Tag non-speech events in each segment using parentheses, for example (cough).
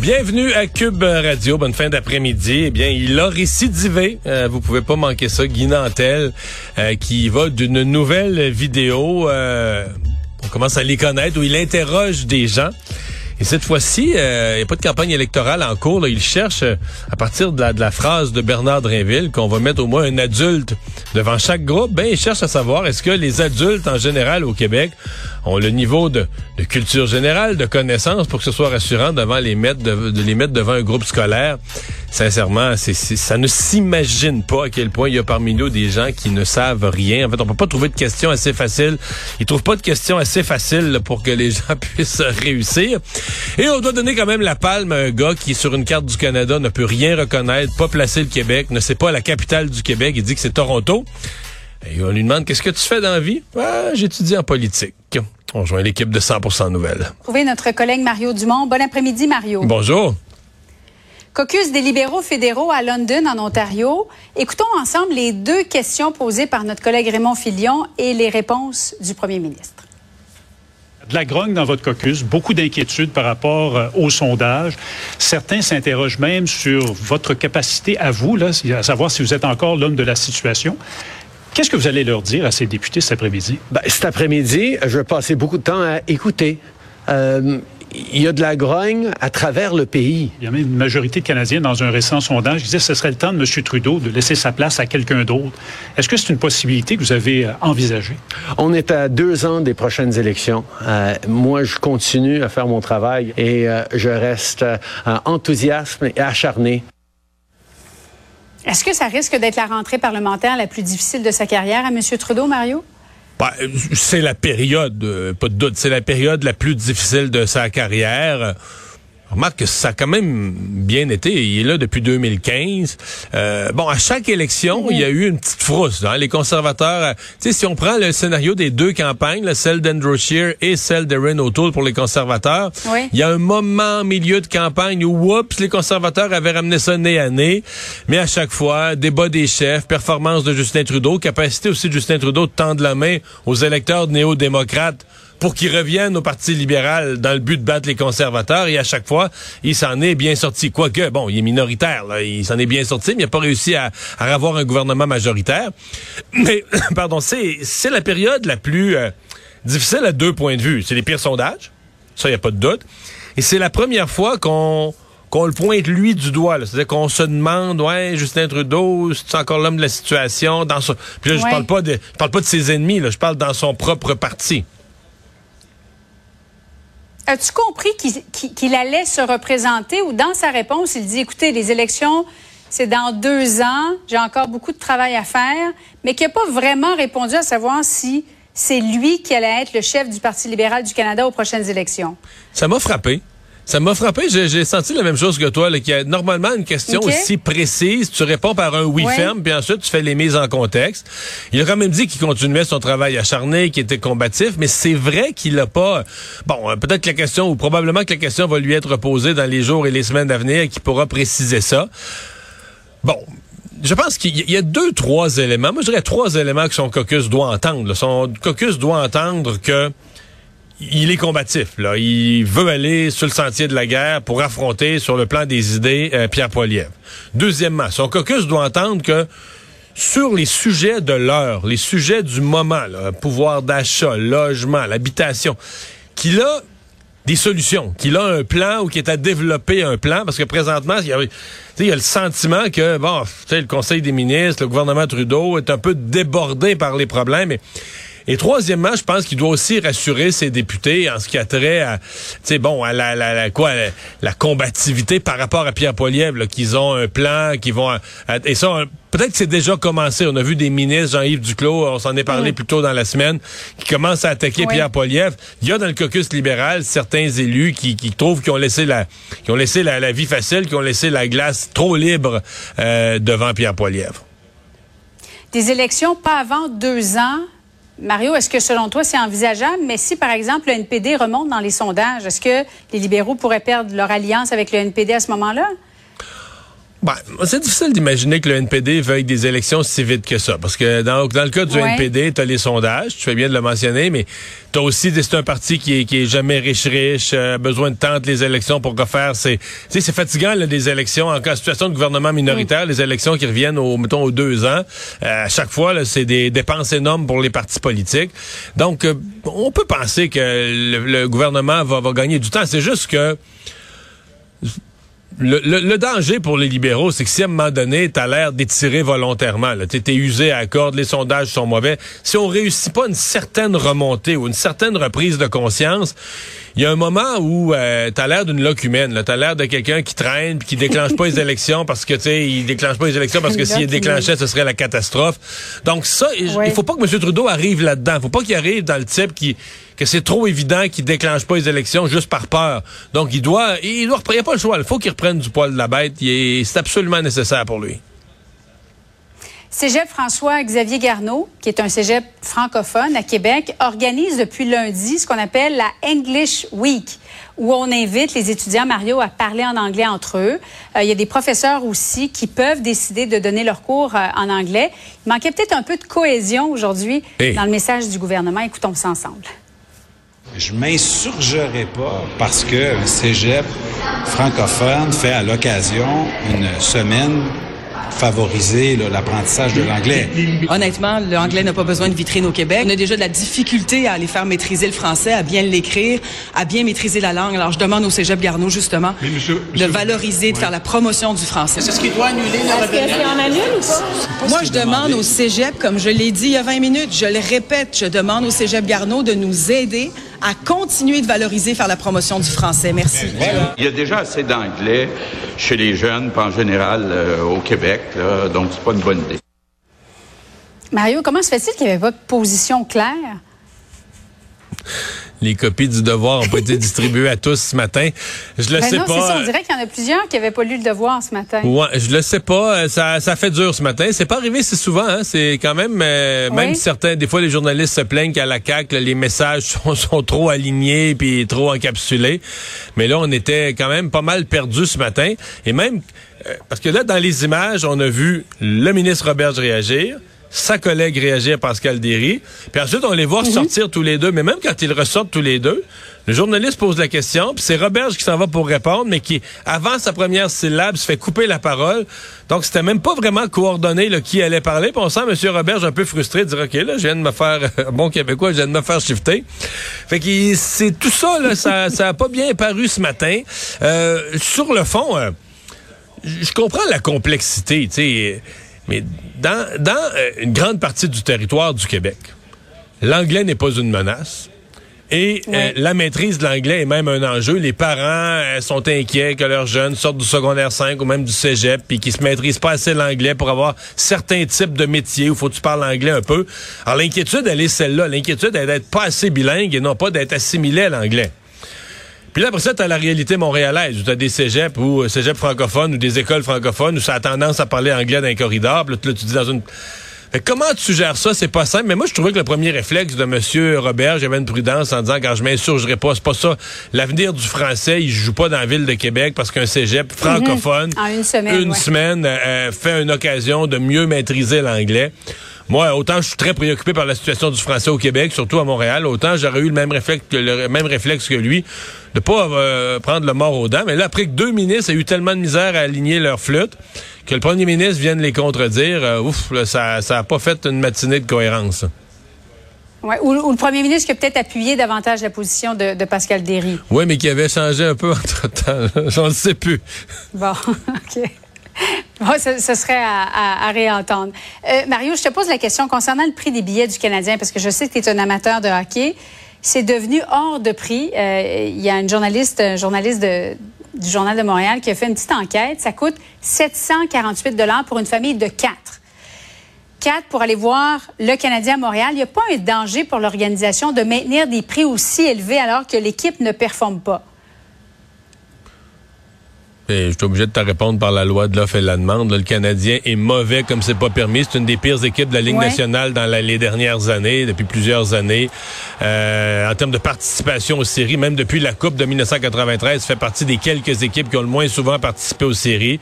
Bienvenue à Cube Radio. Bonne fin d'après-midi. Eh bien, il a récidivé. Euh, vous pouvez pas manquer ça. Guy Nantel, euh, qui va d'une nouvelle vidéo. Euh, on commence à les connaître où il interroge des gens. Et cette fois-ci, euh, il n'y a pas de campagne électorale en cours. Là. Il cherche, euh, à partir de la, phrase de Bernard Drinville, qu'on va mettre au moins un adulte devant chaque groupe, ben, il cherche à savoir est-ce que les adultes en général au Québec ont le niveau de, culture générale, de connaissance pour que ce soit rassurant devant les mettre, de, de les mettre devant un groupe scolaire? Sincèrement, c'est, ça ne s'imagine pas à quel point il y a parmi nous des gens qui ne savent rien. En fait, on peut pas trouver de questions assez faciles. Ils trouvent pas de questions assez faciles pour que les (laughs) gens puissent réussir. Et on doit donner quand même la palme à un gars qui, sur une carte du Canada, ne peut rien reconnaître, pas placer le Québec, ne sait pas la capitale du Québec. Il dit que c'est Toronto. Et on lui demande qu'est-ce que tu fais dans la vie? Ah, j'étudie en politique. On rejoint l'équipe de 100% Nouvelles. Trouvez notre collègue Mario Dumont. Bon après-midi, Mario. Bonjour. Caucus des libéraux fédéraux à London, en Ontario. Écoutons ensemble les deux questions posées par notre collègue Raymond Filion et les réponses du premier ministre. De la grogne dans votre caucus, beaucoup d'inquiétudes par rapport euh, au sondage. Certains s'interrogent même sur votre capacité à vous, là, à savoir si vous êtes encore l'homme de la situation. Qu'est-ce que vous allez leur dire à ces députés cet après-midi? Ben, cet après-midi, je vais passer beaucoup de temps à écouter. Euh, il y a de la grogne à travers le pays. Il y a même une majorité de Canadiens dans un récent sondage qui disait que ce serait le temps de M. Trudeau de laisser sa place à quelqu'un d'autre. Est-ce que c'est une possibilité que vous avez euh, envisagée? On est à deux ans des prochaines élections. Euh, moi, je continue à faire mon travail et euh, je reste euh, enthousiaste et acharné. Est-ce que ça risque d'être la rentrée parlementaire la plus difficile de sa carrière à M. Trudeau, Mario? Ben, c'est la période, euh, pas de doute, c'est la période la plus difficile de sa carrière. Remarque que ça a quand même bien été. Il est là depuis 2015. Euh, bon, à chaque élection, il y a eu une petite frousse. Hein? Les conservateurs, euh, tu sais, si on prend le scénario des deux campagnes, là, celle d'Andrew Scheer et celle d'Erin O'Toole pour les conservateurs, Oui. il y a un moment, milieu de campagne, où, oups, les conservateurs avaient ramené ça nez à nez. Mais à chaque fois, débat des chefs, performance de Justin Trudeau, capacité aussi de Justin Trudeau de tendre la main aux électeurs néo-démocrates pour qu'ils reviennent au Parti libéral dans le but de battre les conservateurs. Et à chaque fois, il s'en est bien sorti. Quoique, bon, il est minoritaire, là, il s'en est bien sorti, mais il n'a pas réussi à, à avoir un gouvernement majoritaire. (coughs) Mais, (coughs) pardon, c'est c'est la période la plus euh, difficile à deux points de vue. C'est les pires sondages, ça, il n'y a pas de doute. Et c'est la première fois qu'on qu'on le pointe lui du doigt. C'est-à-dire qu'on se demande, ouais, Justin Trudeau, c'est encore l'homme de la situation. Dans son... Puis là, je parle pas de je parle pas de ses ennemis, là, je parle dans son propre parti. As-tu compris qu'il allait se représenter ou dans sa réponse, il dit, écoutez, les élections, c'est dans deux ans, j'ai encore beaucoup de travail à faire, mais qu'il n'a pas vraiment répondu à savoir si c'est lui qui allait être le chef du Parti libéral du Canada aux prochaines élections? Ça m'a frappé. Ça m'a frappé. J'ai senti la même chose que toi, là, qu'il y a normalement une question aussi précise. Tu réponds par un oui Ouais. ferme, puis ensuite tu fais les mises en contexte. Il a quand même dit qu'il continuait son travail acharné, qu'il était combatif, mais c'est vrai qu'il a pas. Bon, euh, peut-être que la question, ou probablement que la question va lui être posée dans les jours et les semaines à venir, et qu'il pourra préciser ça. Bon. Je pense qu'il y- a deux, trois éléments. Moi, je dirais trois éléments que son caucus doit entendre. là. Son caucus doit entendre que il est combatif. Là. Il veut aller sur le sentier de la guerre pour affronter sur le plan des idées euh, Pierre Poilievre. Deuxièmement, son caucus doit entendre que sur les sujets de l'heure, les sujets du moment, là, pouvoir d'achat, logement, l'habitation, qu'il a des solutions, qu'il a un plan ou qu'il est à développer un plan, parce que présentement, il y a, il y a le sentiment que, bon, le Conseil des ministres, le gouvernement Trudeau est un peu débordé par les problèmes. Et troisièmement, je pense qu'il doit aussi rassurer ses députés en ce qui a trait à, tu sais, bon, à la, la, la- quoi, la, la combativité par rapport à Pierre Poilievre, qu'ils ont un plan, qu'ils vont, à- à- et ça, peut-être que c'est déjà commencé. On a vu des ministres, Jean-Yves Duclos, on s'en est parlé Mm. plus tôt dans la semaine, qui commencent à attaquer Oui. Pierre Poilievre. Il y a dans le caucus libéral certains élus qui, qui trouvent qu'ils ont laissé la, qui ont laissé la, la vie facile, qui ont laissé la glace trop libre euh, devant Pierre Poilievre. des élections pas avant deux ans. Mario, est-ce que selon toi, c'est envisageable? Mais si, par exemple, le NPD remonte dans les sondages, est-ce que les libéraux pourraient perdre leur alliance avec le NPD à ce moment-là? Ben, c'est difficile d'imaginer que le NPD veuille des élections si vite que ça. Parce que dans, dans le cas du NPD, tu as les sondages, tu fais bien de le mentionner, mais tu as aussi, c'est un parti qui est, qui est jamais riche-riche, euh, besoin de tenter les élections pour faire. C'est c'est fatigant, là, des élections en, situation de gouvernement minoritaire, les élections qui reviennent, au, mettons, aux deux ans. Euh, à chaque fois, c'est des dépenses énormes pour les partis politiques. Donc, euh, on peut penser que le, gouvernement va, va gagner du temps. C'est juste que le, danger pour les libéraux, c'est que si à un moment donné, tu as l'air d'étirer volontairement, tu es usé à corde, les sondages sont mauvais, si on réussit pas une certaine remontée ou une certaine reprise de conscience, il y a un moment où euh, tu as l'air d'une locumène, tu as l'air de quelqu'un qui traîne puis qui déclenche pas les (laughs) élections parce que tu sais, il déclenche pas les élections parce que s'il déclenchait, ce serait la catastrophe. Donc ça, il faut pas que M. Trudeau arrive là-dedans. faut pas qu'il arrive dans le type qui que c'est trop évident qu'il déclenche pas les élections juste par peur. Donc il doit il doit il a pas le choix, il faut qu'il reprenne du poil de la bête, c'est absolument nécessaire pour lui. Cégep François-Xavier Garneau, qui est un cégep francophone à Québec, organise depuis lundi ce qu'on appelle la English Week, où on invite les étudiants, Mario, à parler en anglais entre eux. Euh, il y a des professeurs aussi qui peuvent décider de donner leurs cours euh, en anglais. Il manquait peut-être un peu de cohésion aujourd'hui dans le message du gouvernement. Écoutons ça ensemble. Je m'insurgerai pas parce que un cégep francophone fait à l'occasion une semaine favoriser l'apprentissage de l'anglais. Honnêtement, l'anglais n'a pas besoin de vitrine au Québec. On a déjà de la difficulté à aller faire maîtriser le français, à bien l'écrire, à bien maîtriser la langue. Alors, je demande au Cégep Garneau, justement, de valoriser, de faire la promotion du français. C'est ce qui doit annuler la Est-ce Moi, je demande au Cégep, comme je l'ai dit il y a 20 minutes, je le répète, je demande au Cégep Garneau de nous aider à continuer de valoriser, faire la promotion du français. Merci. Il y a déjà assez d'anglais chez les jeunes, pas en général euh, au Québec, là, donc c'est pas une bonne idée. Mario, comment se fait-il qu'il n'y avait pas de position claire? Les copies du devoir ont pas été (laughs) distribuées à tous ce matin. Je le ben sais pas. Ça, on dirait qu'il y en a plusieurs qui n'avaient pas lu le devoir ce matin. Ouais, je le sais pas. Euh, ça, ça fait dur ce matin. C'est pas arrivé si souvent. Hein. C'est quand même, euh, même certains, des fois les journalistes se plaignent qu'à la CAC les messages (laughs) sont, sont, trop alignés puis trop encapsulés. Mais là, on était quand même pas mal perdus ce matin. Et même euh, parce que là, dans les images, on a vu le ministre Robert réagir sa collègue réagir, Pascal Derry. Puis ensuite, on les voit mhm. sortir tous les deux. Mais même quand ils ressortent tous les deux, le journaliste pose la question, puis c'est Roberge qui s'en va pour répondre, mais qui, avant sa première syllabe, se fait couper la parole. Donc, c'était même pas vraiment coordonné là, qui allait parler. Puis on sent M. Roberge un peu frustré de dire, OK, là, je viens de me faire, (laughs) bon québécois, je viens de me faire shifter. Fait que c'est tout ça, là, ça, (laughs) ça a pas bien paru ce matin. Euh, sur le fond, euh, je comprends la complexité, tu sais mais dans, dans euh, une grande partie du territoire du Québec, l'anglais n'est pas une menace. Et euh, la maîtrise de l'anglais est même un enjeu. Les parents euh, sont inquiets que leurs jeunes sortent du secondaire 5 ou même du cégep puis qu'ils se maîtrisent pas assez l'anglais pour avoir certains types de métiers où faut que tu parles anglais un peu. Alors l'inquiétude, elle est celle-là. L'inquiétude, elle est d'être pas assez bilingue et non pas d'être assimilé à l'anglais. Puis là, après ça, tu la réalité montréalaise, où tu as des cégeps ou euh, cégeps francophones ou des écoles francophones où ça a tendance à parler anglais dans les corridors. Puis là, tu dis dans une... comment tu suggères ça? C'est pas simple. Mais moi, je trouvais que le premier réflexe de M. Robert, j'avais une prudence en disant, quand je m'insurgerai pas, c'est pas ça. L'avenir du français, il joue pas dans la ville de Québec parce qu'un cégep francophone, en une semaine, une semaine euh, fait une occasion de mieux maîtriser l'anglais. Moi, autant je suis très préoccupé par la situation du français au Québec, surtout à Montréal, autant j'aurais eu le même réflexe que, le même réflexe que lui de pas euh, prendre le mort aux dents. Mais là, après que deux ministres aient eu tellement de misère à aligner leur flûte, que le premier ministre vienne les contredire, euh, ouf, ça n'a pas fait une matinée de cohérence. Ouais, ou, le premier ministre qui a peut-être appuyé davantage la position de, Pascal Derry. Oui, mais qui avait changé un peu (laughs) entre-temps. J'en sais plus. Bon, (laughs) OK. Bon, ce, serait à, réentendre. Euh, Mario, je te pose la question concernant le prix des billets du Canadien, parce que je sais que tu es un amateur de hockey. C'est devenu hors de prix. Euh, il y a une journaliste, un journaliste du Journal de Montréal qui a fait une petite enquête. Ça coûte 748 dollars pour une famille de quatre. Quatre pour aller voir le Canadien à Montréal. Il n'y a pas un danger pour l'organisation de maintenir des prix aussi élevés alors que l'équipe ne performe pas. Je suis obligé de te répondre par la loi de l'offre et de la demande. le Canadien est mauvais comme c'est pas permis. C'est une des pires équipes de la Ligue nationale dans les dernières années, depuis plusieurs années. Euh, en termes de participation aux séries, même depuis la Coupe de 1993, fait partie des quelques équipes qui ont le moins souvent participé aux séries.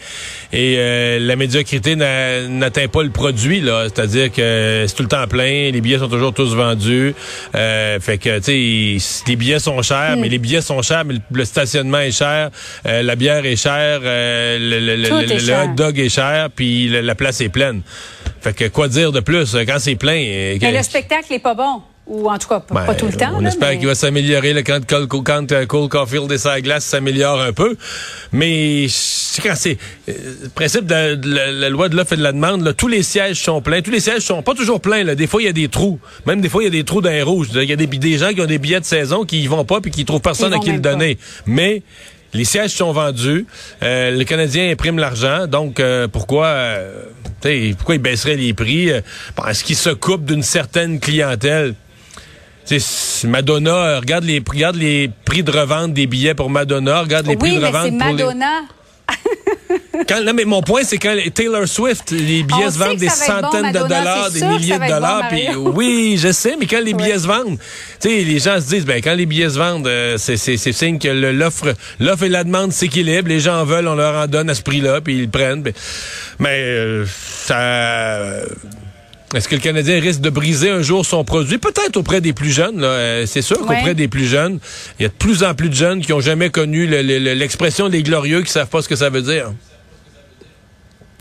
Et euh, la médiocrité n'atteint pas le produit, là. C'est-à-dire que c'est tout le temps plein, les billets sont toujours tous vendus. Euh, fait que, tu sais, les billets sont chers, hmm. mais les billets sont chers, mais le stationnement est cher, la bière est chère, euh, le, hot dog est cher, puis la place est pleine. Fait que quoi dire de plus euh, quand c'est plein? Et euh, le spectacle n'est pas bon. Ou en tout cas, pas, tout le temps. On espère qu'il va s'améliorer quand, quand, Cole Caulfield et sa glace s'améliore un peu. Mais quand c'est le principe de, la, loi de l'offre et de la demande, tous les sièges sont pleins. Tous les sièges sont pas toujours pleins. Là. Des fois, il y a des trous. Même des fois, il y a des trous dans les rouges. Il y a des, des gens qui ont des billets de saison qui y vont pas puis qui trouvent personne à qui le donner. Mais les sièges sont vendus. Euh, le Canadien imprime l'argent. Donc, euh, pourquoi, euh, pourquoi il baisserait les prix? Est-ce qu'il se coupe d'une certaine clientèle? Madonna, regarde les, regarde les prix de revente des billets pour Madonna, regarde les prix de revente pour Madonna. (laughs) Quand, non, mais mon point, c'est quand Taylor Swift, les billets se vendent des centaines de dollars, des milliers de dollars. puis oui, je sais, mais quand les billets se vendent, tu sais, les gens se disent, ben quand les billets se vendent, euh, c'est signe que l'offre, l'offre et la demande s'équilibrent. Les gens en veulent, on leur en donne à ce prix-là, puis ils le prennent. Mais euh, ça. Est-ce que le Canadien risque de briser un jour son produit? Peut-être auprès des plus jeunes. Euh, c'est sûr qu'auprès des plus jeunes, il y a de plus en plus de jeunes qui ont jamais connu l'expression des glorieux qui savent pas ce que ça veut dire.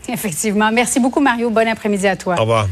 Effectivement. Merci beaucoup, Mario. Bon après-midi à toi. Au revoir.